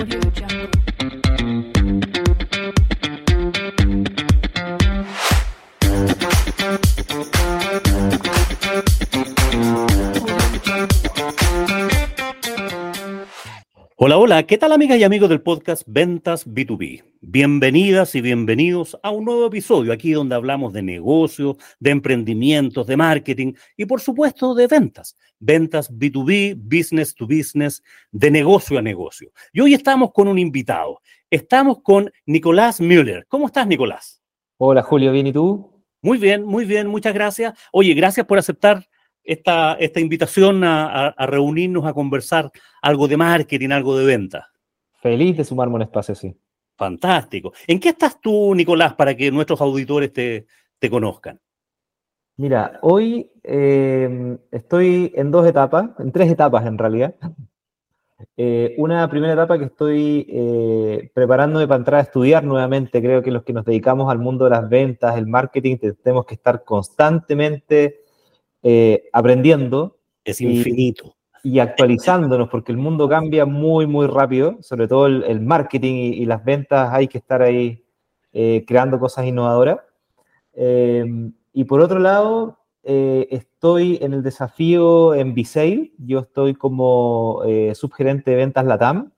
Audio Jungle. Hola, hola, ¿qué tal amigas y amigos del podcast Ventas B2B? Bienvenidas y bienvenidos a un nuevo episodio aquí donde hablamos de negocios, de emprendimientos, de marketing y por supuesto de ventas. Ventas B2B, business to business, de negocio a negocio. Y hoy estamos con un invitado. Estamos con Nicolás Müller. ¿Cómo estás, Nicolás? Hola Julio, ¿bien y tú? Muy bien, muy bien, muchas gracias. Oye, gracias por aceptar esta, esta invitación a, reunirnos a conversar algo de marketing, algo de venta. Feliz de sumarme a un espacio así. Fantástico. ¿En qué estás tú, Nicolás, para que nuestros auditores te, te conozcan? Mira, hoy eh, estoy en dos etapas, en tres etapas en realidad. Eh, una primera etapa que estoy eh, preparándome para entrar a estudiar nuevamente. Creo que los que nos dedicamos al mundo de las ventas, el marketing, te- tenemos que estar constantemente eh, aprendiendo Es infinito. y actualizándonos, porque el mundo cambia muy, muy rápido, sobre todo el, el marketing y, y las ventas, hay que estar ahí eh, creando cosas innovadoras. Eh, y por otro lado, eh, estoy en el desafío en Visail, yo estoy como subgerente de ventas LATAM,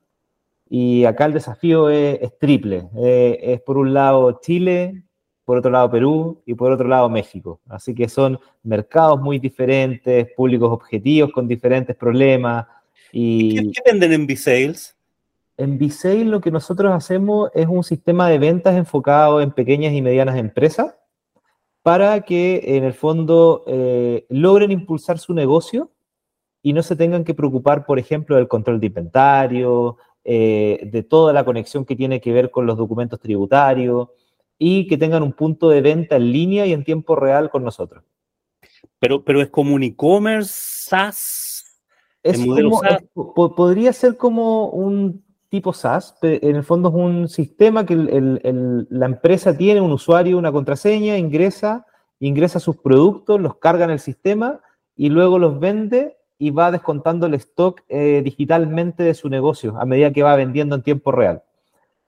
y acá el desafío es, es triple. Es por un lado Chile, por otro lado Perú y por otro lado México. Así que son mercados muy diferentes, públicos objetivos con diferentes problemas. ¿Qué, Y qué venden en B-Sales? en Visail lo que nosotros hacemos es un sistema de ventas enfocado en pequeñas y medianas empresas para que en el fondo eh, logren impulsar su negocio y no se tengan que preocupar, por ejemplo, del control de inventario, eh, de toda la conexión que tiene que ver con los documentos tributarios y que tengan un punto de venta en línea y en tiempo real con nosotros. Pero, pero es como un e-commerce, SaaS. Es El modelo como- SaaS. es- po- podría ser como un tipo SaaS, pero en el fondo es un sistema que el- el- el- la empresa tiene un usuario, una contraseña, ingresa, ingresa sus productos, los carga en el sistema y luego los vende y va descontando el stock eh, digitalmente de su negocio a medida que va vendiendo en tiempo real.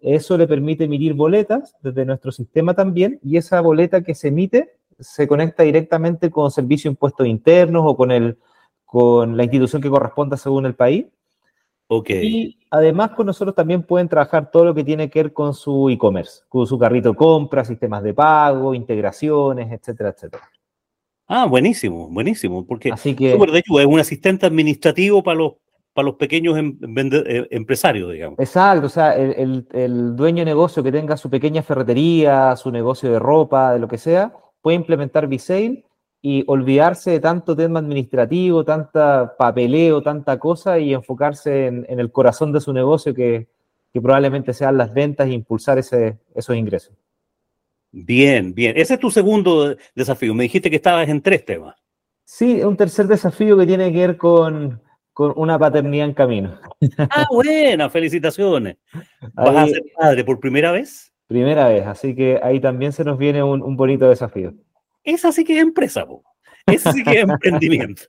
Eso le permite emitir boletas desde nuestro sistema también y esa boleta que se emite se conecta directamente con servicios de impuestos internos o con, el, con la institución que corresponda según el país. Ok. Y además con nosotros también pueden trabajar todo lo que tiene que ver con su e-commerce, con su carrito de compra, sistemas de pago, integraciones, etcétera, etcétera. Ah, buenísimo, buenísimo. Porque Así que, de hecho, es un asistente administrativo para los, para los pequeños em- eh, empresarios, digamos. exacto, o sea, el, el- el dueño de negocio que tenga su pequeña ferretería, su negocio de ropa, de lo que sea, puede implementar Visail y olvidarse de tanto tema administrativo, tanta papeleo, tanta cosa y enfocarse en, en el corazón de su negocio que, que probablemente sean las ventas e impulsar ese, esos ingresos. Bien, bien. Ese es tu segundo desafío. Me dijiste que estabas en tres temas. Sí, un tercer desafío que tiene que ver con, con una paternidad en camino. Ah, buena, felicitaciones. ¿Vas a ser padre por primera vez? primera vez, así que ahí también se nos viene un, un bonito desafío. Esa sí que es empresa, po. Ese sí que es emprendimiento.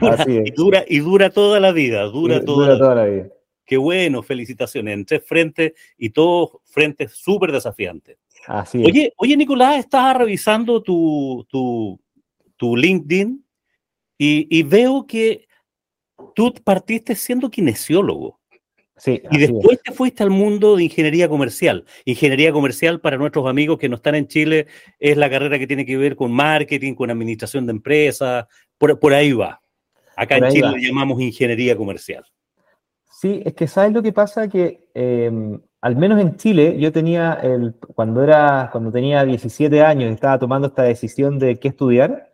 Dura, Así es. y, dura, y dura toda la vida, dura, Y- toda, dura toda la vida. Qué bueno, felicitaciones. En tres frentes y todos frentes súper desafiantes. Así es. Oye, oye, Nicolás, estaba revisando tu, tu, tu LinkedIn y, y veo que tú partiste siendo kinesiólogo Sí, y así es. después te fuiste al mundo de ingeniería comercial. Ingeniería comercial, para nuestros amigos que no están en Chile, es la carrera que tiene que ver con marketing, con administración de empresas, por, por ahí va. Acá Por en Chile va. llamamos ingeniería comercial. Sí, es que sabes lo que pasa que eh, al menos en Chile yo tenía el cuando era cuando tenía 17 años estaba tomando esta decisión de qué estudiar,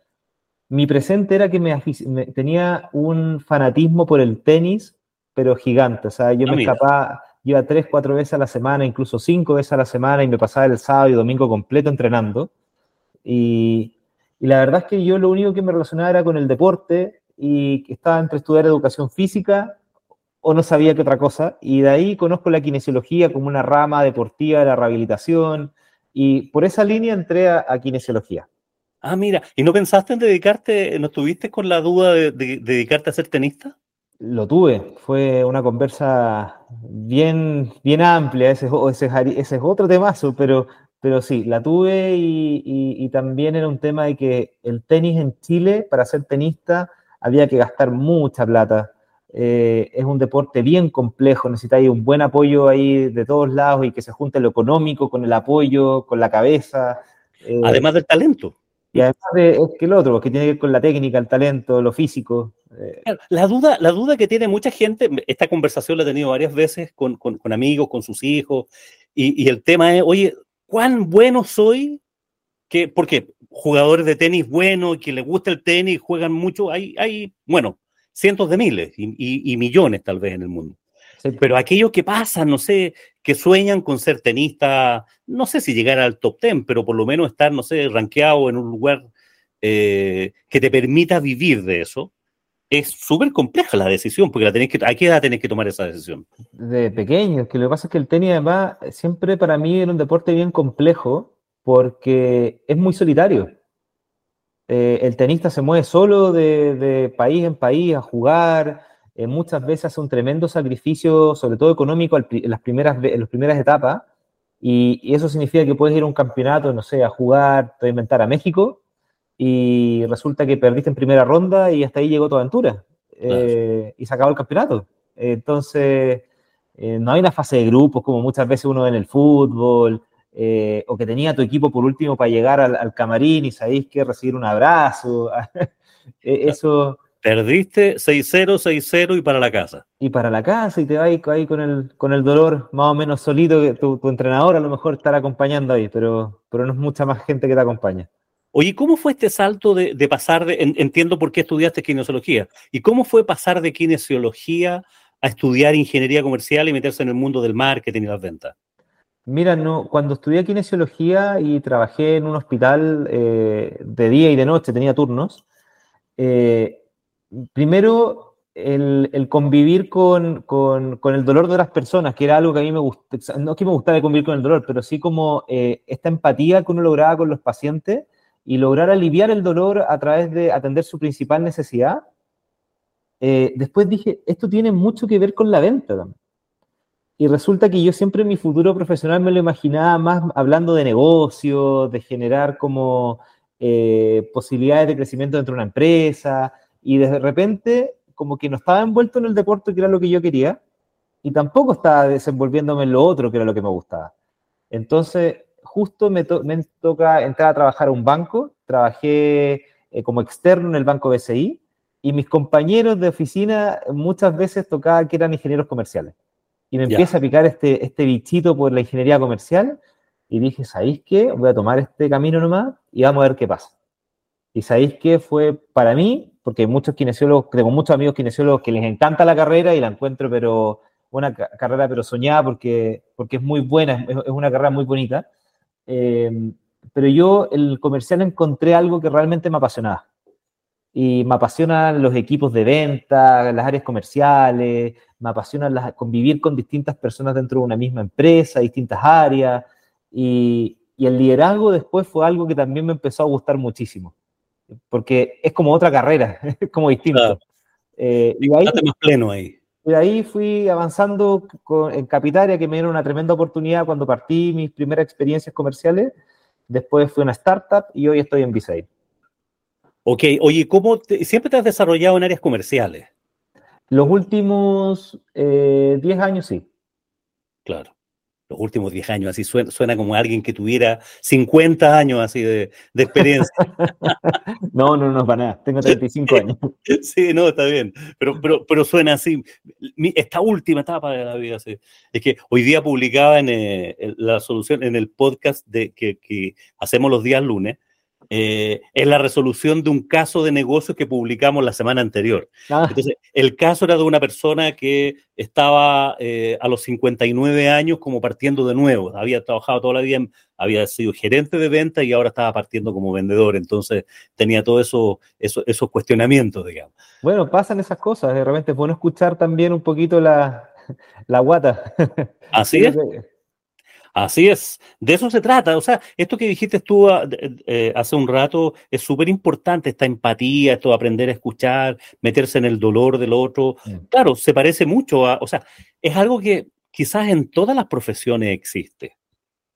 mi presente era que me, afic- me- tenía un fanatismo por el tenis, pero gigante, o sea, yo Ah, me mira. escapaba, iba tres, cuatro veces a la semana, incluso cinco veces a la semana y me pasaba el sábado y domingo completo entrenando. Y, y la verdad es que yo lo único que me relacionaba era con el deporte y que estaba entre estudiar educación física o no sabía qué otra cosa. Y de ahí conozco la kinesiología como una rama deportiva de la rehabilitación. Y por esa línea entré a, a kinesiología. Ah, mira, ¿y no pensaste en dedicarte, no estuviste con la duda de, de- de dedicarte a ser tenista? Lo tuve, fue una conversa bien, bien amplia, ese, ese, ese es otro temazo, pero, pero sí, la tuve y, y, también era un tema de que el tenis en Chile, para ser tenista, había que gastar mucha plata. Eh, es un deporte bien complejo, necesitáis un buen apoyo ahí de todos lados y que se junte lo económico con el apoyo, con la cabeza. Eh, además del talento. Y además de que el otro, que tiene que ver con la técnica, el talento, lo físico. Eh. La duda, la duda que tiene mucha gente, esta conversación la he tenido varias veces con, con, amigos, con sus hijos, y, y, el tema es, oye, ¿cuán bueno soy? Que, porque jugadores de tenis buenos, que les gusta el tenis, juegan mucho, hay, hay bueno, cientos de miles y, y, millones tal vez en el mundo. Pero aquellos que pasan, no sé, que sueñan con ser tenista, no sé si llegar al top ten, pero por lo menos estar, no sé, rankeado en un lugar eh, que te permita vivir de eso, es súper compleja la decisión, porque la tenés que, ¿a qué edad tenés que tomar esa decisión? De pequeño, que lo que pasa es que el tenis además siempre para mí era un deporte bien complejo, porque es muy solitario. Eh, el tenista se mueve solo de, país en país a jugar, eh, muchas veces hace un tremendo sacrificio, sobre todo económico, en las primeras, en las primeras etapas, y, eso significa que puedes ir a un campeonato, no sé, a jugar, te inventar, a México, y resulta que perdiste en primera ronda y hasta ahí llegó tu aventura, eh, y se acabó el campeonato. Entonces, no hay una fase de grupos como muchas veces uno ve en el fútbol, eh, o que tenía tu equipo por último para llegar al, camarín y sabéis que recibir un abrazo. E, eso. Perdiste 6-0, 6-0 y para la casa. Y para la casa y te vas ahí con el, con el dolor más o menos solito, que tu, entrenador a lo mejor estará acompañando ahí, pero, pero no es mucha más gente que te acompaña. Oye, ¿cómo fue este salto de, pasar de, entiendo por qué estudiaste kinesiología, y cómo fue pasar de kinesiología a estudiar ingeniería comercial y meterse en el mundo del marketing y las ventas? Mira, no, cuando estudié kinesiología y trabajé en un hospital eh, de día y de noche, tenía turnos, eh, primero el, convivir con, el dolor de las personas, que era algo que a mí me gustaba, no que me gustaba convivir con el dolor, pero sí como eh, esta empatía que uno lograba con los pacientes y lograr aliviar el dolor a través de atender su principal necesidad. después dije, esto tiene mucho que ver con la venta también. Y resulta que yo siempre en mi futuro profesional me lo imaginaba más hablando de negocio, de generar como eh, posibilidades de crecimiento dentro de una empresa, y de repente como que no estaba envuelto en el deporte que era lo que yo quería, y tampoco estaba desenvolviéndome en lo otro que era lo que me gustaba. Entonces, justo me, toca entrar a trabajar a un banco, trabajé eh, como externo en el banco BCI, y mis compañeros de oficina muchas veces tocaban que eran ingenieros comerciales y me empieza a picar este, este bichito por la ingeniería comercial y dije, ¿sabéis qué? Voy a tomar este camino nomás y vamos a ver qué pasa. Y ¿sabéis qué? Fue para mí, porque hay muchos kinesiólogos, tengo muchos amigos kinesiólogos que les encanta la carrera y la encuentro, pero una carrera pero soñada porque, porque es muy buena, es, una carrera muy bonita. Eh, pero yo, el comercial, encontré algo que realmente me apasionaba y me apasionan los equipos de venta, las áreas comerciales, me apasiona convivir con distintas personas dentro de una misma empresa, distintas áreas, y, el liderazgo después fue algo que también me empezó a gustar muchísimo, porque es como otra carrera, es como distinto. Eh, y ahí, más pleno ahí. Y ahí fui avanzando en Capitaria, que me dieron una tremenda oportunidad cuando partí mis primeras experiencias comerciales. Después fui a una startup y hoy estoy en Visaid. Ok, oye, ¿cómo siempre te has desarrollado en áreas comerciales? Los últimos 10 eh, años sí. Claro, los últimos 10 años, así suena, como alguien que tuviera 50 años así de, experiencia. no, no, no, para nada, tengo 35 años. sí, no, está bien, pero, pero, pero suena así. esta última etapa de la vida, sí. es que hoy día publicaba en, eh, la solución, en el podcast de, que, que hacemos los días lunes, eh, es la resolución de un caso de negocio que publicamos la semana anterior. Ah. Entonces, el caso era de una persona que estaba eh, a los 59 años como partiendo de nuevo. Había trabajado toda la vida, había sido gerente de venta y ahora estaba partiendo como vendedor. Entonces, tenía todos eso, eso, esos cuestionamientos, digamos. Bueno, pasan esas cosas. De repente es bueno escuchar también un poquito la, la guata. Así es. Así es, de eso se trata. O sea, esto que dijiste tú ah, eh, hace un rato es súper importante, esta empatía, esto de aprender a escuchar, meterse en el dolor del otro. Claro, se parece mucho a, o sea, es algo que quizás en todas las profesiones existe.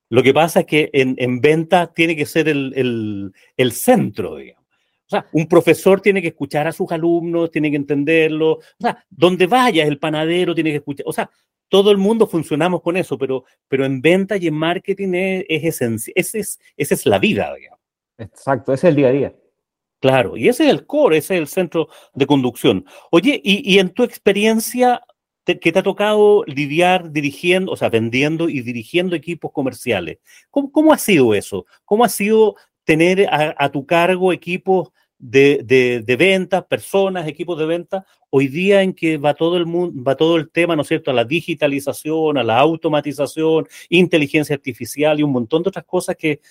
Lo que pasa es que en, en venta tiene que ser el, el, centro, digamos. O sea, un profesor tiene que escuchar a sus alumnos, tiene que entenderlo. O sea, donde vaya el panadero tiene que escuchar. O sea, todo el mundo funcionamos con eso, pero, pero en venta y en marketing es, es esencial. Esa es, esa es la vida, digamos. Exacto, ese es el día a día. Claro, y ese es el core, ese es el centro de conducción. Oye, y, y en tu experiencia, que te ha tocado lidiar dirigiendo, o sea, vendiendo y dirigiendo equipos comerciales. ¿Cómo, cómo ha sido eso? ¿Cómo ha sido tener a, tu cargo equipos de, de, ventas, personas, equipos de ventas, hoy día en que va todo el mundo, va todo el tema, ¿no es cierto?, a la digitalización, a la automatización, inteligencia artificial y un montón de otras cosas que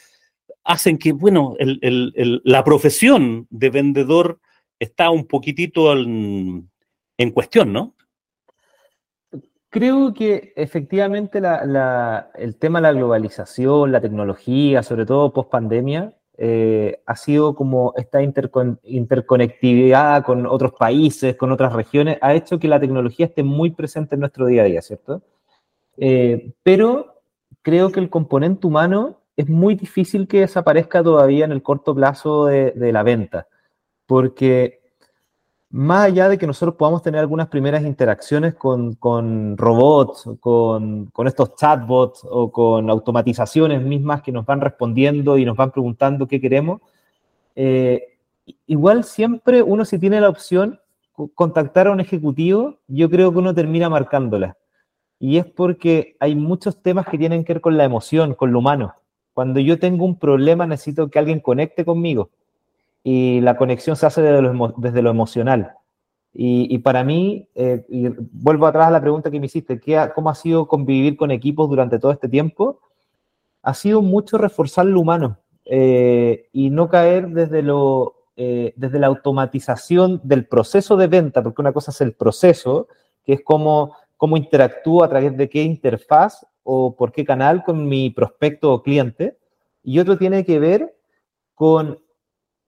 hacen que, bueno, el, el, la profesión de vendedor está un poquitito en cuestión, ¿no? Creo que efectivamente el tema de la globalización, la tecnología, sobre todo post pandemia, eh, ha sido como esta interconectividad con otros países, con otras regiones, ha hecho que la tecnología esté muy presente en nuestro día a día, ¿cierto? Eh, pero creo que el componente humano es muy difícil que desaparezca todavía en el corto plazo de, de la venta, porque más allá de que nosotros podamos tener algunas primeras interacciones con, con robots, con, con, estos chatbots o con automatizaciones mismas que nos van respondiendo y nos van preguntando qué queremos, eh, igual siempre uno si tiene la opción contactar a un ejecutivo, yo creo que uno termina marcándola. Y es porque hay muchos temas que tienen que ver con la emoción, con lo humano. Cuando yo tengo un problema necesito que alguien conecte conmigo y la conexión se hace desde lo, desde lo emocional. Y, para mí, eh, y vuelvo atrás a la pregunta que me hiciste, ¿qué ¿cómo ha sido convivir con equipos durante todo este tiempo? Ha sido mucho reforzar lo humano eh, y no caer desde, lo, eh, desde la automatización del proceso de venta, porque una cosa es el proceso, que es cómo, cómo interactúo a través de qué interfaz o por qué canal con mi prospecto o cliente, y otro tiene que ver con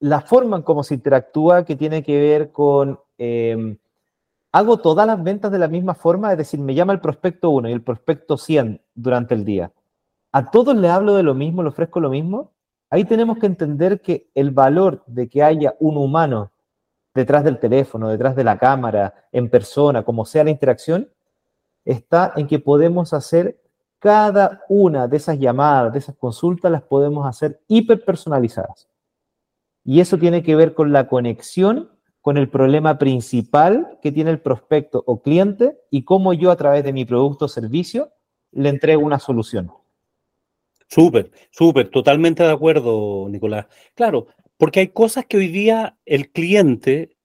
la forma en cómo se interactúa que tiene que ver con, em, hago todas las ventas de la misma forma, es decir, me llama el prospecto 1 y el prospecto 100 durante el día. A todos le hablo de lo mismo, le ofrezco lo mismo. Ahí tenemos que entender que el valor de que haya un humano detrás del teléfono, detrás de la cámara, en persona, como sea la interacción, está en que podemos hacer cada una de esas llamadas, de esas consultas, las podemos hacer hiper personalizadas. Y eso tiene que ver con la conexión con el problema principal que tiene el prospecto o cliente y cómo yo a través de mi producto o servicio le entrego una solución. Súper, súper, totalmente de acuerdo, Nicolás. Claro, porque hay cosas que hoy día el cliente,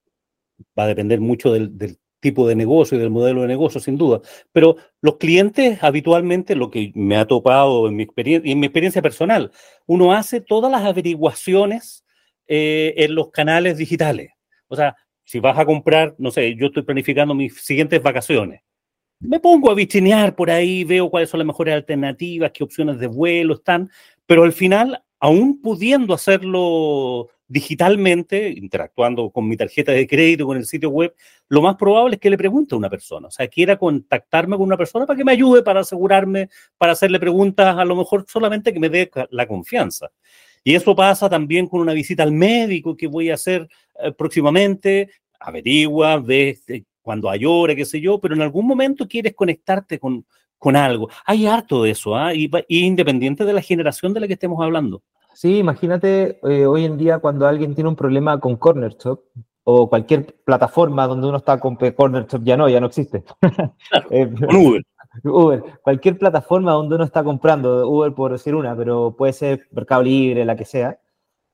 va a depender mucho del, tipo de negocio y del modelo de negocio, sin duda, pero los clientes habitualmente, lo que me ha topado en mi, en mi experiencia personal, uno hace todas las averiguaciones eh, en los canales digitales. O sea, si vas a comprar, no sé, yo estoy planificando mis siguientes vacaciones. Me pongo a vitrinear por ahí, veo cuáles son las mejores alternativas, qué opciones de vuelo están, pero al final, aún pudiendo hacerlo digitalmente, interactuando con mi tarjeta de crédito, con el sitio web, lo más probable es que le pregunte a una persona, o sea, quiera contactarme con una persona para que me ayude, para asegurarme, para hacerle preguntas, a lo mejor solamente que me dé la confianza. Y eso pasa también con una visita al médico que voy a hacer eh, próximamente, averigua, ves eh, cuando hay hora, qué sé yo, pero en algún momento quieres conectarte con, con algo. Hay harto de eso, ¿ah? y, independiente de la generación de la que estemos hablando. Sí, imagínate eh, hoy en día cuando alguien tiene un problema con Corner Shop o cualquier plataforma donde uno está con Corner Shop, ya no, ya no existe. con Uber. Uber, cualquier plataforma donde uno está comprando, Uber por decir una, pero puede ser Mercado Libre, la que sea.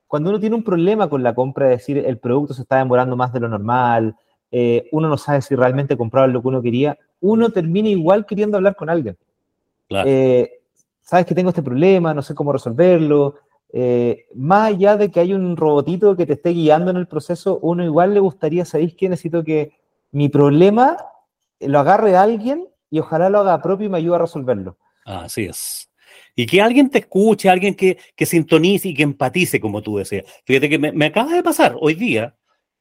Cuando uno tiene un problema con la compra, es decir, el producto se está demorando más de lo normal, eh, uno no sabe si realmente compraba lo que uno quería, uno termina igual queriendo hablar con alguien. Eh, Sabes que tengo este problema, no sé cómo resolverlo. Eh, más allá de que hay un robotito que te esté guiando en el proceso, uno igual le gustaría, ¿sabéis que necesito que mi problema lo agarre a alguien y ojalá lo haga propio y me ayude a resolverlo. Así es. Y que alguien te escuche, alguien que, que sintonice y que empatice, como tú decías. Fíjate que me, me acaba de pasar hoy día.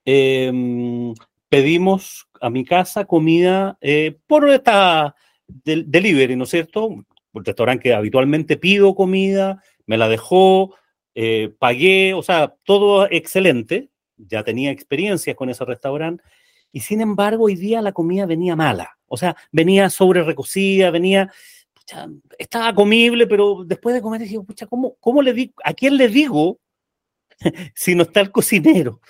em, pedimos a mi casa comida eh, por esta del- delivery, ¿no es cierto? Un restaurante que habitualmente pido comida, me la dejó, eh, pagué, o sea, todo excelente. Ya tenía experiencias con ese restaurante. Y sin embargo, hoy día la comida venía mala. O sea, venía sobre recocida, venía, pucha, estaba comible, pero después de comer dije, pucha, ¿cómo, cómo le digo? ¿A quién le digo si no está el cocinero?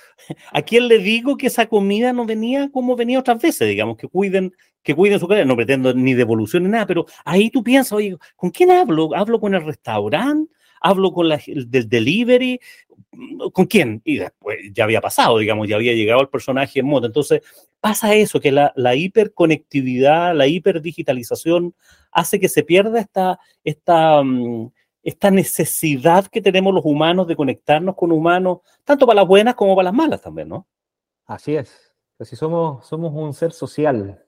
¿A quién le digo que esa comida no venía como venía otras veces? Digamos, que cuiden, que cuiden su calidad. No pretendo ni devolución ni nada, pero ahí tú piensas, oye, ¿con quién hablo? ¿Hablo con el restaurante? ¿Hablo con la, el del delivery? ¿Con quién? Y después ya había pasado, digamos, ya había llegado el personaje en moto. Entonces, pasa eso, que la, la hiperconectividad, la hiperdigitalización hace que se pierda esta, esta, mm, esta necesidad que tenemos los humanos de conectarnos con humanos, tanto para las buenas como para las malas también, ¿no? Así es. Si somos, somos un ser social.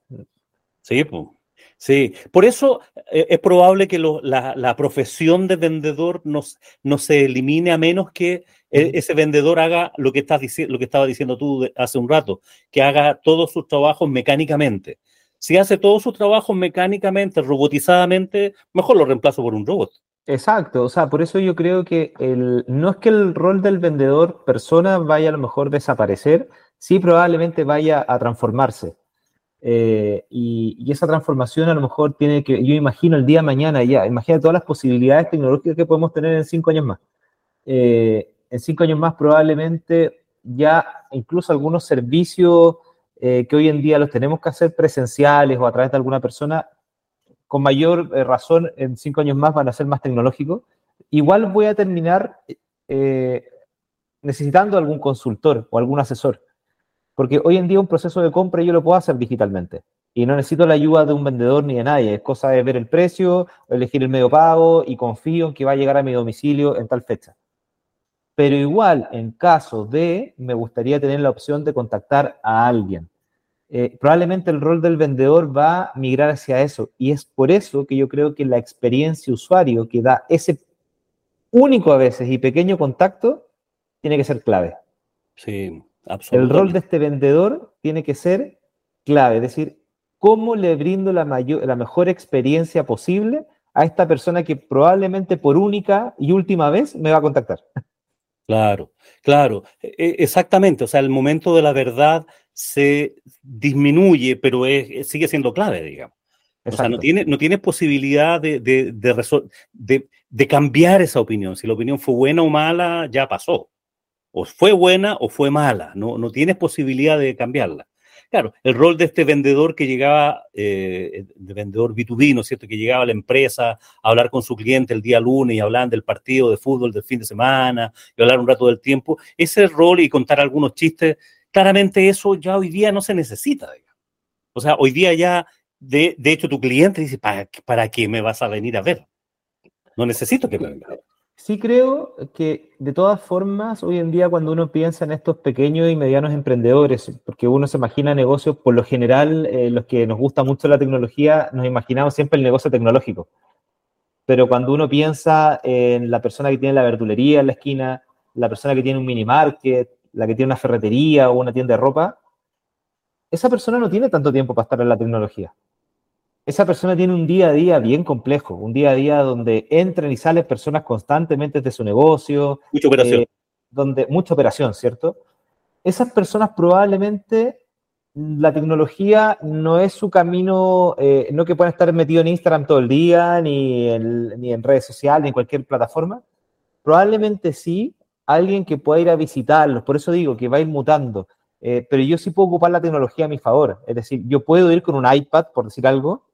Sí, pues. Sí, por eso eh, es probable que lo- la, la profesión de vendedor no, se elimine a menos que eh, ese vendedor haga lo que, estás lo que estaba diciendo tú hace un rato, que haga todos sus trabajos mecánicamente. Si hace todos sus trabajos mecánicamente, robotizadamente, mejor lo reemplazo por un robot. Exacto, o sea, por eso yo creo que el, no es que el rol del vendedor persona vaya a lo mejor desaparecer, sí probablemente vaya a transformarse. Eh, y, esa transformación a lo mejor tiene que, yo imagino el día de mañana ya, imagina todas las posibilidades tecnológicas que podemos tener en cinco años más. Eh, en cinco años más probablemente ya incluso algunos servicios eh, que hoy en día los tenemos que hacer presenciales o a través de alguna persona, con mayor razón en cinco años más van a ser más tecnológicos. Igual voy a terminar necesitando algún consultor o algún asesor. Porque hoy en día un proceso de compra yo lo puedo hacer digitalmente. Y no necesito la ayuda de un vendedor ni de nadie. Es cosa de ver el precio, elegir el medio pago y confío en que va a llegar a mi domicilio en tal fecha. Pero igual, en caso de, me gustaría tener la opción de contactar a alguien. Eh, probablemente el rol del vendedor va a migrar hacia eso. Y es por eso que yo creo que la experiencia usuario que da ese único a veces y pequeño contacto tiene que ser clave. Sí, El rol de este vendedor tiene que ser clave, es decir, cómo le brindo la, mayor, la mejor experiencia posible a esta persona que probablemente por única y última vez me va a contactar. Claro, claro, e- e- exactamente. O sea, el momento de la verdad se disminuye, pero es- sigue siendo clave, digamos. O sea, no tiene, no posibilidad de, de- de cambiar esa opinión. Si la opinión fue buena o mala, ya pasó. O fue buena o fue mala. No, no tienes posibilidad de cambiarla. Claro, el rol de este vendedor que llegaba, eh, de vendedor B2B, ¿no es cierto? Que llegaba a la empresa a hablar con su cliente el día lunes y hablaban del partido de fútbol del fin de semana y hablar un rato del tiempo. Ese rol y contar algunos chistes, claramente eso ya hoy día no se necesita. O sea, hoy día ya, de, de hecho, tu cliente dice, ¿para, ¿para qué me vas a venir a ver? No necesito que me vengas a ver. Sí creo que de todas formas, hoy en día cuando uno piensa en estos pequeños y medianos emprendedores, porque uno se imagina negocios, por lo general, eh, los que nos gusta mucho la tecnología, nos imaginamos siempre el negocio tecnológico. Pero cuando uno piensa en la persona que tiene la verdulería en la esquina, la persona que tiene un mini market, la que tiene una ferretería o una tienda de ropa, esa persona no tiene tanto tiempo para estar en la tecnología. Esa persona tiene un día a día bien complejo, un día a día donde entran y salen personas constantemente de su negocio, Mucha operación. eh, donde mucha operación, ¿cierto? Esas personas probablemente mm, la tecnología no es su camino, eh, no que puedan estar metidos en Instagram todo el día, ni en, ni en redes sociales, ni en cualquier plataforma. Probablemente sí, alguien que pueda ir a visitarlos, por eso digo que va a ir mutando. Eh, pero yo sí puedo ocupar la tecnología a mi favor. Es decir, yo puedo ir con un iPad, por decir algo,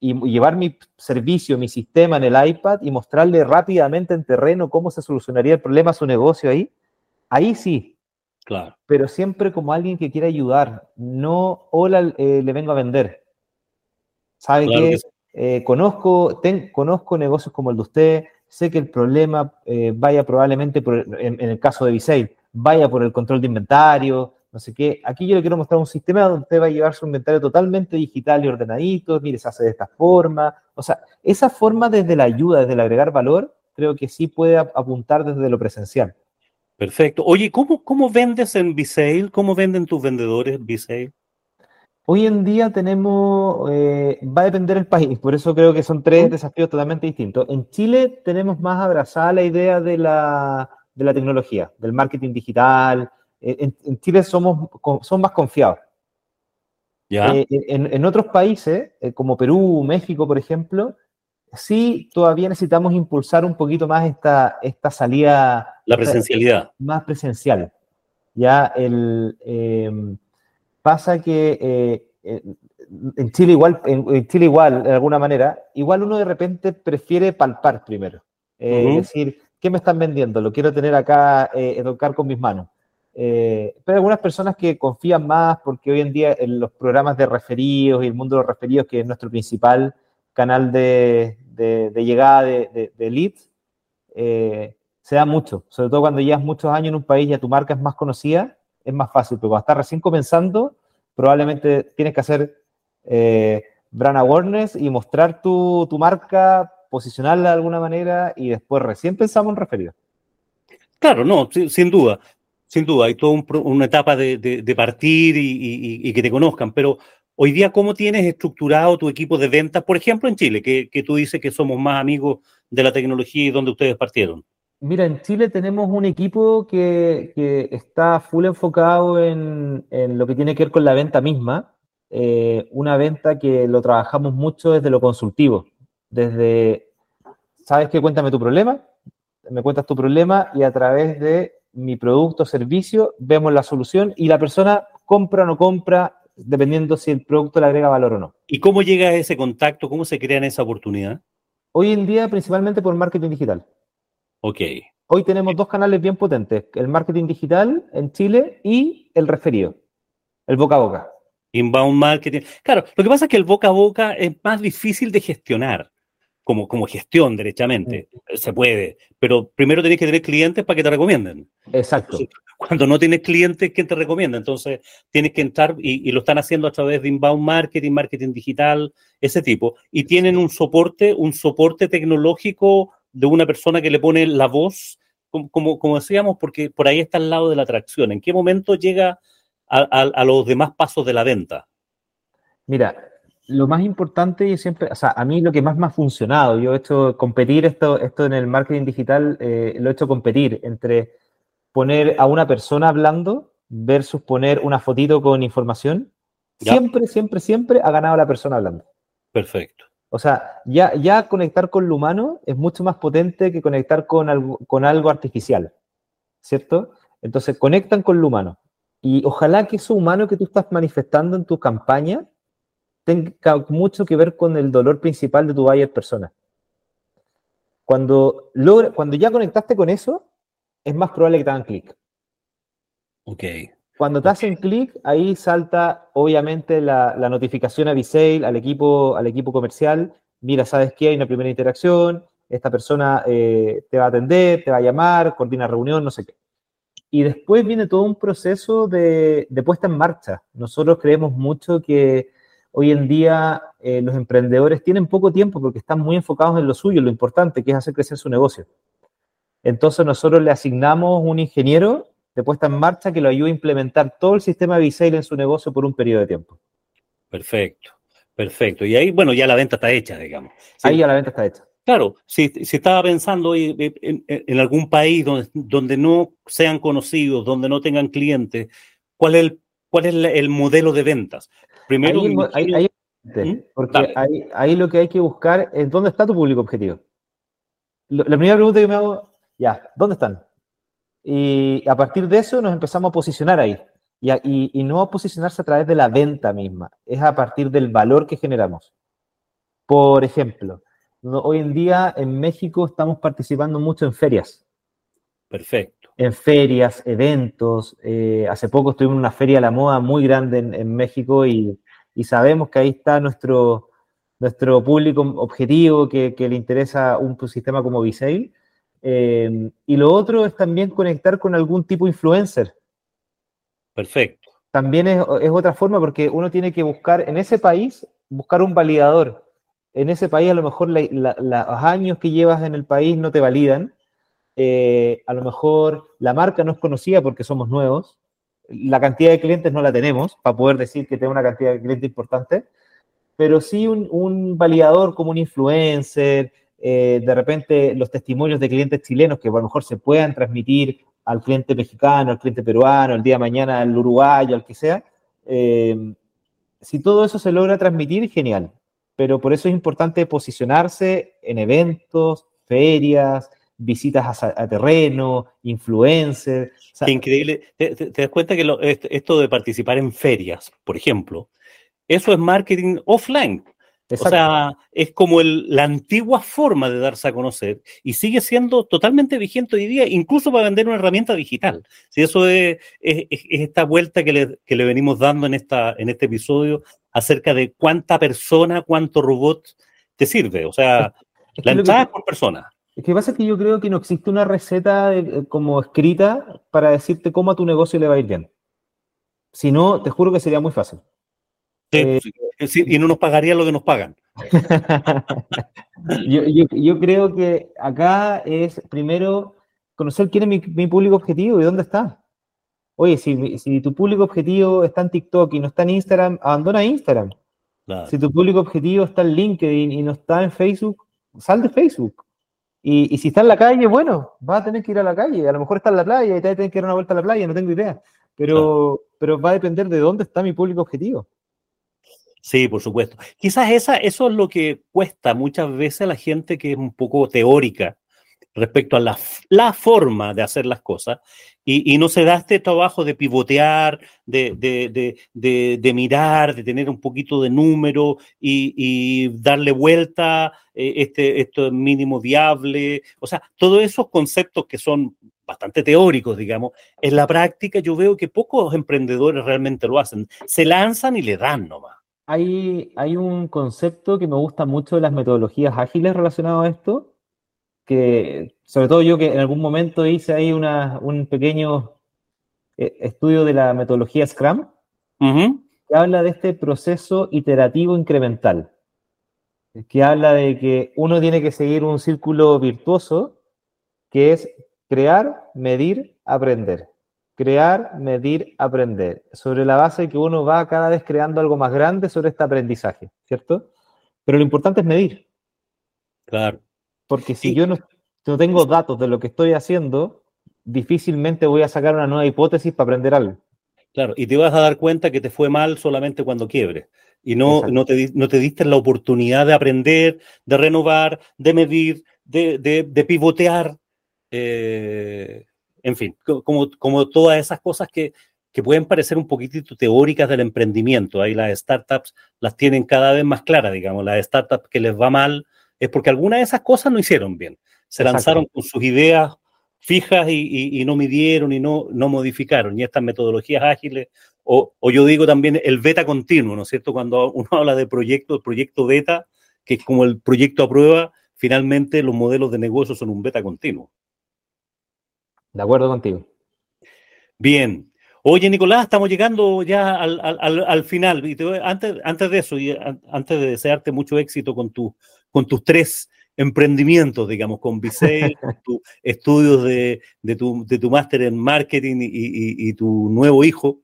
y, llevar mi servicio, mi sistema en el iPad y mostrarle rápidamente en terreno cómo se solucionaría el problema a su negocio ahí. Ahí sí, Claro. pero siempre como alguien que quiere ayudar, no, hola, eh, le vengo a vender. ¿Sabe Claro qué? que. Eh, conozco, ten- conozco negocios como el de usted, sé que el problema eh, vaya probablemente, por, en, en el caso de Visail, vaya por el control de inventario, no sé qué. Aquí yo le quiero mostrar un sistema donde usted va a llevar su inventario totalmente digital y ordenadito, mire, se hace de esta forma. O sea, esa forma desde la ayuda, desde el agregar valor, creo que sí puede apuntar desde lo presencial. Perfecto. Oye, ¿cómo, cómo vendes en Bisale? ¿Cómo venden tus vendedores Bisale? Hoy en día tenemos, eh, va a depender del país, por eso creo que son tres desafíos totalmente distintos. En Chile tenemos más abrazada la idea de la, de la tecnología, del marketing digital. En, Chile somos, son más confiados. ¿Ya? Eh, en, en, otros países, eh, como Perú, México, por ejemplo, sí todavía necesitamos impulsar un poquito más esta, esta salida. La presencialidad. más presencial. Ya el em, pasa que eh, en Chile igual, en, Chile igual, de alguna manera, igual uno de repente prefiere palpar primero. Eh, es decir, ¿qué me están vendiendo? Lo quiero tener acá, eh, tocar con mis manos. Pero algunas personas que confían más porque hoy en día en los programas de referidos y el mundo de los referidos, que es nuestro principal canal de, llegada de, de leads, se da mucho. Sobre todo cuando llevas muchos años en un país y tu marca es más conocida, es más fácil, pero cuando estás recién comenzando, probablemente tienes que hacer eh, brand awareness y mostrar tu, marca, posicionarla de alguna manera y después recién pensamos en referido. Claro, no, sin, duda, sin duda, hay toda una etapa de, partir y, que te conozcan, pero hoy día, ¿cómo tienes estructurado tu equipo de ventas, por ejemplo, en Chile, que, que tú dices que somos más amigos de la tecnología y donde ustedes partieron? Mira, en Chile tenemos un equipo que, está full enfocado en, lo que tiene que ver con la venta misma. Eh, una venta que lo trabajamos mucho desde lo consultivo. Desde, ¿sabes qué? Cuéntame tu problema. Me cuentas tu problema y a través de mi producto o servicio vemos la solución y la persona compra o no compra dependiendo si el producto le agrega valor o no. ¿Y cómo llega a ese contacto? ¿Cómo se crea esa oportunidad? Hoy en día principalmente por marketing digital. Ok. Hoy tenemos dos canales bien potentes, el marketing digital en Chile y el referido, el boca a boca. Inbound marketing. Claro, lo que pasa es que el boca a boca es más difícil de gestionar, como, como gestión derechamente. Se puede, pero primero tenés que tener clientes para que te recomienden. Exacto. cuando no tienes clientes, ¿quién te recomienda? Entonces tienes que entrar y, y, lo están haciendo a través de inbound marketing, marketing digital, ese tipo. Y tienen un soporte, un soporte tecnológico de una persona que le pone la voz, como, como, decíamos, porque por ahí está al lado de la atracción. ¿En qué momento llega a, los demás pasos de la venta? Mira, lo más importante y siempre, o sea, a mí lo que más me ha funcionado, yo he hecho competir esto, esto en el marketing digital, eh, lo he hecho competir entre poner a una persona hablando versus poner una fotito con información. Siempre, siempre, siempre ha ganado la persona hablando. Perfecto. O sea, ya, ya conectar con lo humano es mucho más potente que conectar con algo, con algo artificial, ¿cierto? Entonces, conectan con lo humano. Y ojalá que eso humano que tú estás manifestando en tu campaña tenga mucho que ver con el dolor principal de tu buyer persona. Cuando, logra, cuando ya conectaste con eso, es más probable que te hagan clic. Ok. Cuando te hacen clic, ahí salta obviamente la, notificación a Visale, al equipo, al equipo comercial. Mira, sabes que hay una primera interacción, esta persona eh, te va a atender, te va a llamar, coordina reunión, no sé qué. Y después viene todo un proceso de, puesta en marcha. Nosotros creemos mucho que hoy en día eh, los emprendedores tienen poco tiempo porque están muy enfocados en lo suyo, lo importante que es hacer crecer su negocio. Entonces nosotros le asignamos un ingeniero de puesta en marcha que lo ayude a implementar todo el sistema Visale en su negocio por un periodo de tiempo. Perfecto, perfecto. Y ahí, bueno, ya la venta está hecha, digamos. Ahí ya la venta está hecha. Claro, si, si estaba pensando en, en, algún país donde, donde, no sean conocidos, donde no tengan clientes, ¿cuál es el, cuál es el modelo de ventas? Primero, ahí, ¿Mm? porque ahí, ahí, lo que hay que buscar es dónde está tu público objetivo. la primera pregunta que me hago, ya, ¿dónde están? Y a partir de eso nos empezamos a posicionar ahí. Y, y, no a posicionarse a través de la venta misma, es a partir del valor que generamos. Por ejemplo, hoy en día en México estamos participando mucho en ferias. Perfecto. En ferias, eventos. Eh, hace poco estuvimos en una feria de la moda muy grande en, México y, y, sabemos que ahí está nuestro, nuestro público objetivo que, que le interesa un sistema como Visale Em, y lo otro es también conectar con algún tipo de influencer. Perfecto. También es, es otra forma porque uno tiene que buscar en ese país, buscar un validador. En ese país a lo mejor la- la- la- los años que llevas en el país no te validan. Eh, a lo mejor la marca no es conocida porque somos nuevos. La cantidad de clientes no la tenemos para poder decir que tengo una cantidad de clientes importante. Pero sí un, un validador como un influencer, eh, de repente los testimonios de clientes chilenos que a lo mejor se puedan transmitir al cliente mexicano, al cliente peruano, el día de mañana al uruguayo, al que sea. eh, si todo eso se logra transmitir, genial. Pero por eso es importante posicionarse en eventos, ferias, visitas a, a terreno, influencers. O sea, Qué increíble. ¿Te, te- das cuenta que lo- est- esto de participar en ferias, por ejemplo, eso es marketing offline? O exacto. sea, es como el- la antigua forma de darse a conocer y sigue siendo totalmente vigente hoy día, incluso para vender una herramienta digital. Si eso es, es- es- es esta vuelta que le, que le venimos dando en, esta, en este episodio acerca de cuánta persona, cuánto robot te sirve. O sea, la entrada es por persona. Es que pasa es que yo creo que no existe una receta de- eh, como escrita para decirte cómo a tu negocio le va a ir bien. Si no, te juro que sería muy fácil. Sí, Eh, sí, y no nos pagarían lo que nos pagan. yo, yo- yo creo que acá es primero conocer quién es mi, mi público objetivo y dónde está. Oye, si, tu público objetivo está en TikTok y no está en Instagram, abandona Instagram. Claro. Si tu público objetivo está en LinkedIn y no está en Facebook, sal de Facebook. Y, y si está en la calle, bueno, vas a tener que ir a la calle. A lo mejor está en la playa y te tener que dar una vuelta a la playa, no tengo idea. Pero, pero va a depender de dónde está mi público objetivo. Sí, por supuesto. Quizás esa, eso es lo que cuesta muchas veces a la gente que es un poco teórica respecto a la, la forma de hacer las cosas y, y no se da este trabajo de pivotear, de, de, de, de, mirar, de tener un poquito de número y, y darle vuelta, eh, este, mínimo viable, o sea, todos esos conceptos que son bastante teóricos, digamos, en la práctica yo veo que pocos emprendedores realmente lo hacen, se lanzan y le dan nomás. Hay, hay un concepto que me gusta mucho de las metodologías ágiles relacionado a esto, que sobre todo yo que en algún momento hice ahí una, un pequeño eh, estudio de la metodología Scrum, que habla de este proceso iterativo incremental, que habla de que uno tiene que seguir un círculo virtuoso, que es crear, medir, aprender. Crear, medir, aprender. Sobre la base de que uno va cada vez creando algo más grande sobre este aprendizaje, ¿cierto? Pero lo importante es medir, Claro. porque si Sí. yo no, no tengo datos de lo que estoy haciendo, difícilmente voy a sacar una nueva hipótesis para aprender algo. Claro, y te vas a dar cuenta que te fue mal solamente cuando quiebres. Y no, no, te, no te diste la oportunidad de aprender, de renovar, de medir, de, de- de pivotear. eh, en fin, co- como, como todas esas cosas que, que pueden parecer un poquitito teóricas del emprendimiento. Ahí las startups las tienen cada vez más claras, digamos. Las startups que les va mal es porque algunas de esas cosas no hicieron bien. Se lanzaron con sus ideas fijas y, y- y no midieron y no, no modificaron. Y estas metodologías ágiles, o, o yo digo también el beta continuo, ¿no es cierto? Cuando uno habla de proyecto, el proyecto beta, que es como el proyecto a prueba, finalmente los modelos de negocio son un beta continuo. De acuerdo contigo. Bien. Oye, Nicolás, estamos llegando ya al, al- al- al final. Y te voy- antes, antes de eso, y an- antes de desearte mucho éxito con, tu, con tus tres emprendimientos, digamos, con Visel, tus estudios de, de tu, de tu máster en marketing y, y- y tu nuevo hijo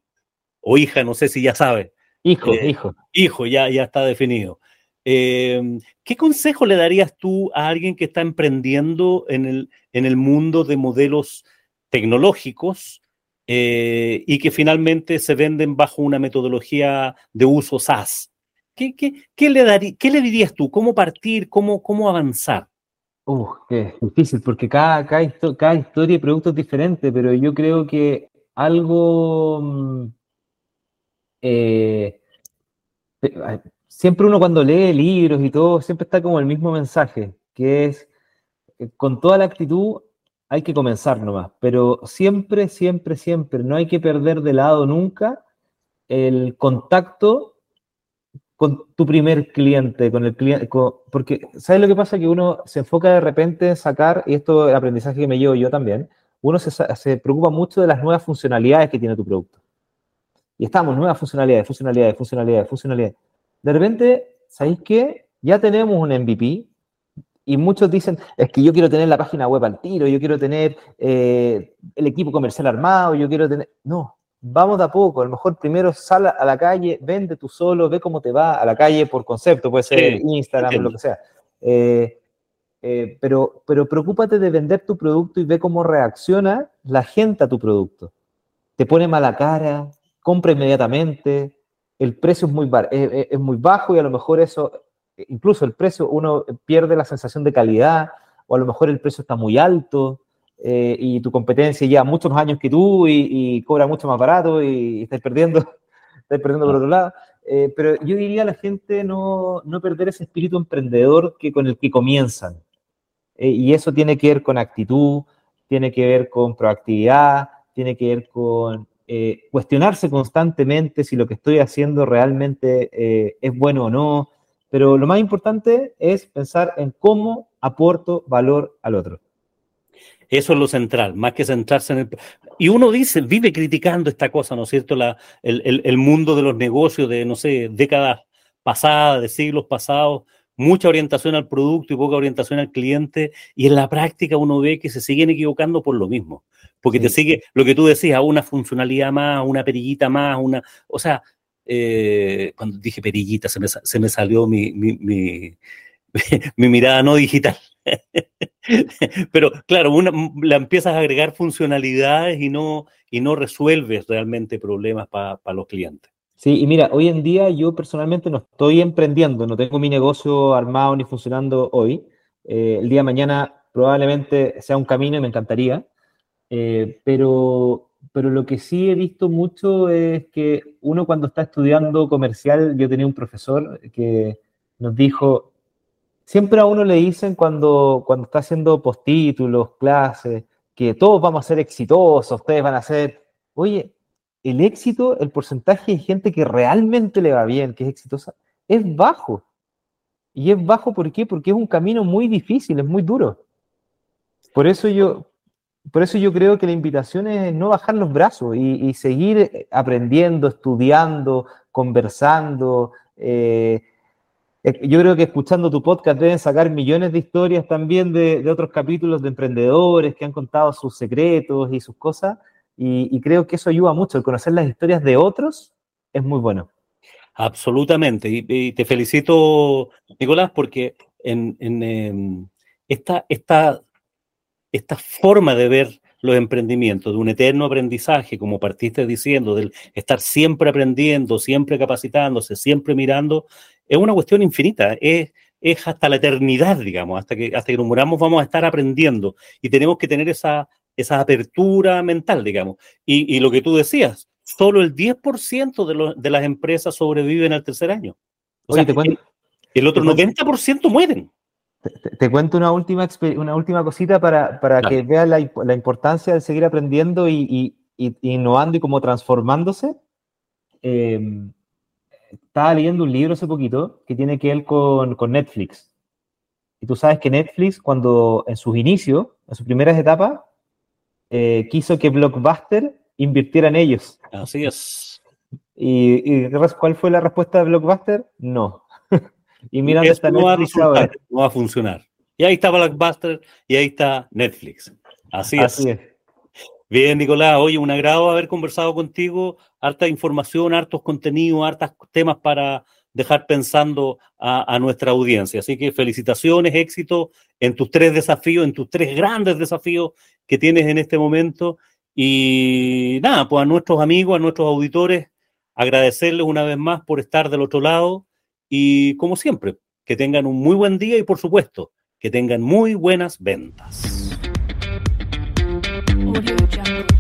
o hija, no sé si ya sabes, Hijo, Eh, hijo. hijo, ya, ya está definido. Eh, ¿Qué consejo le darías tú a alguien que está emprendiendo en el, en el mundo de modelos tecnológicos eh, y que finalmente se venden bajo una metodología de uso SaaS? ¿Qué, qué, qué le, darí- qué le dirías tú? ¿Cómo partir? ¿Cómo, cómo avanzar? Uf, qué difícil, porque cada, cada, histo- cada historia y producto es diferente, pero yo creo que algo... mm, eh, siempre uno cuando lee libros y todo, siempre está como el mismo mensaje, que es, eh, con toda la actitud hay que comenzar nomás, pero siempre, siempre, siempre, no hay que perder de lado nunca el contacto con tu primer cliente, con el cliente, porque ¿sabes lo que pasa? Que uno se enfoca de repente en sacar, y esto es el aprendizaje que me llevo yo también, uno se, se preocupa mucho de las nuevas funcionalidades que tiene tu producto. y estamos, nuevas funcionalidades, funcionalidades, funcionalidades, funcionalidades. De repente, ¿sabéis qué? Ya tenemos un MVP y muchos dicen, es que yo quiero tener la página web al tiro, yo quiero tener eh, el equipo comercial armado, yo quiero tener... No, vamos de a poco. A lo mejor primero sal a la calle, vende tú solo, ve cómo te va a la calle por concepto, puede ser Instagram, lo que sea. Eh, eh, pero, pero preocúpate de vender tu producto y ve cómo reacciona la gente a tu producto. Te pone mala cara, compra inmediatamente, el precio es muy, es muy bajo y a lo mejor eso, incluso el precio, uno pierde la sensación de calidad o a lo mejor el precio está muy alto eh, y tu competencia lleva muchos más años que tú y, cobra mucho más barato y, estás perdiendo, estás perdiendo por otro lado. Eh, pero yo diría a la gente no, no, perder ese espíritu emprendedor que con el que comienzan. Eh, y eso tiene que ver con actitud, tiene que ver con proactividad, tiene que ver con eh, cuestionarse constantemente si lo que estoy haciendo realmente eh, es bueno o no, pero lo más importante es pensar en cómo aporto valor al otro. Eso es lo central, más que centrarse en el... Y uno dice, vive criticando esta cosa, ¿no es cierto? La, el, el, mundo de los negocios de, no sé, décadas pasadas, de siglos pasados, mucha orientación al producto y poca orientación al cliente, y en la práctica uno ve que se siguen equivocando por lo mismo porque te sigue lo que tú decías, una funcionalidad más, una perillita más, una, o sea, eh, cuando dije perillita se me, se me salió mi, mi, mi, mi mirada no digital. Pero claro, una, la empiezas a agregar funcionalidades y no, y no resuelves realmente problemas para los clientes. Sí, y mira, hoy en día yo personalmente no estoy emprendiendo, no tengo mi negocio armado ni funcionando hoy. Eh, el día de mañana probablemente sea un camino y me encantaría. Eh, pero, pero lo que sí he visto mucho es que uno cuando está estudiando comercial, yo tenía un profesor que nos dijo, siempre a uno le dicen cuando, cuando está haciendo postítulos, clases, que todos vamos a ser exitosos, ustedes van a ser, oye, el éxito, el porcentaje de gente que realmente le va bien, que es exitosa, es bajo. Y es bajo, ¿por qué? Porque es un camino muy difícil, es muy duro. Por eso yo, por eso yo creo que la invitación es no bajar los brazos y, seguir eh, aprendiendo, estudiando, conversando. Eh, yo creo que escuchando tu podcast deben sacar millones de historias también de, otros capítulos de emprendedores que han contado sus secretos y sus cosas. Y, creo que eso ayuda mucho. El conocer las historias de otros es muy bueno. Absolutamente. Y, te felicito, Nicolás, porque en, em, esta, esta esta forma de ver los emprendimientos, de un eterno aprendizaje, como partiste diciendo, del estar siempre aprendiendo, siempre capacitándose, siempre mirando, es una cuestión infinita, es, es hasta la eternidad, digamos, hasta que, hasta que nos muramos vamos a estar aprendiendo y tenemos que tener esa, esa apertura mental, digamos. Y, lo que tú decías, solo el 10% de, de las empresas sobreviven al tercer año. O sea, el, otro 90% mueren. Te, cuento una última, una última cosita para, para que veas la, la, importancia de seguir aprendiendo y, y, innovando y como transformándose. Em, estaba leyendo un libro hace poquito que tiene que ver con, con, Netflix. Y tú sabes que Netflix, cuando en sus inicios, en sus primeras etapas, eh, quiso que Blockbuster invirtiera en ellos. Así es. ¿Y, y cuál fue la respuesta de Blockbuster? No. Y mira está no va, a no va a funcionar. Y ahí está Blackbuster y ahí está Netflix. Así, es. Bien, Nicolás, oye, un agrado haber conversado contigo. Harta información, hartos contenidos, hartos temas para dejar pensando a, nuestra audiencia. Así que felicitaciones, éxito en tus tres desafíos, en tus tres grandes desafíos que tienes en este momento. Y nada, pues a nuestros amigos, a nuestros auditores, agradecerles una vez más por estar del otro lado y como siempre, que tengan un muy buen día y por supuesto, que tengan muy buenas ventas. Audio Jungle.